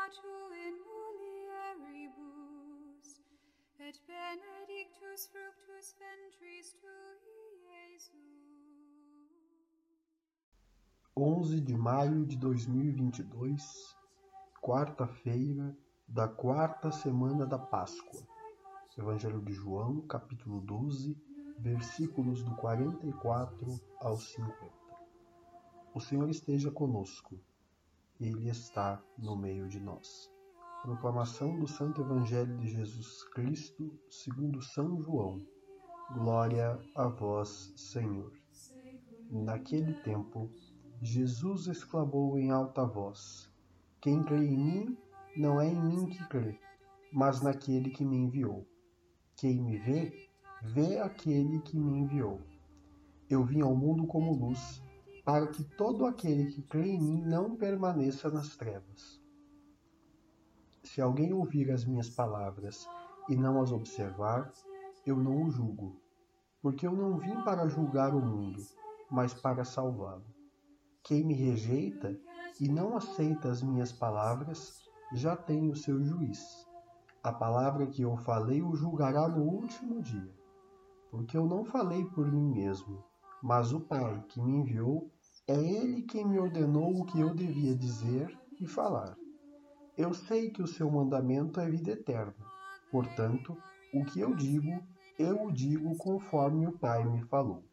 in mulieribus, et benedictus fructus ventris tui, Iesus. 11 de maio de 2022, quarta-feira da quarta semana da Páscoa. Evangelho de João, capítulo 12, versículos do 44 ao 50. O Senhor esteja conosco, Ele está no meio de nós. Proclamação do Santo Evangelho de Jesus Cristo, segundo São João. Glória a vós, Senhor. Naquele tempo, Jesus exclamou em alta voz: Quem crê em mim, não é em mim que crê, mas naquele que me enviou. Quem me vê, vê aquele que me enviou. Eu vim ao mundo como luz, para que todo aquele que crê em mim não permaneça nas trevas. Se alguém ouvir as minhas palavras e não as observar, eu não o julgo, porque eu não vim para julgar o mundo, mas para salvá-lo. Quem me rejeita e não aceita as minhas palavras, já tem o seu juiz. A palavra que eu falei o julgará no último dia. Porque eu não falei por mim mesmo, mas o Pai que me enviou, é Ele quem me ordenou o que eu devia dizer e falar. Eu sei que o seu mandamento é vida eterna. Portanto, o que eu digo, eu o digo conforme o Pai me falou.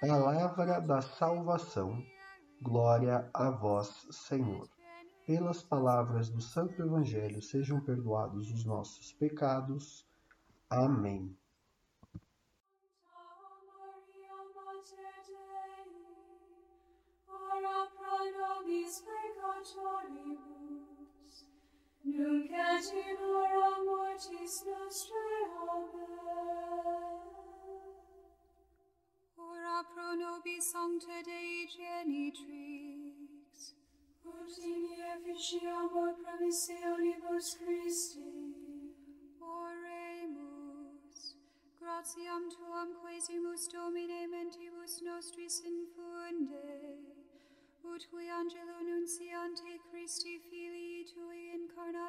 Palavra da salvação. Glória a vós, Senhor. Pelas palavras do Santo Evangelho sejam perdoados os nossos pecados. Amém. Nunc et mortis nostrae. Amen. Ora pro nobis Sancta Dei Genitrix, ut in efficiamur promissionibus Christi. Oremus. Gratiam tuam quesimus Domine mentibus nostris infunde, ut qui angelo nunciante Christi Filii tui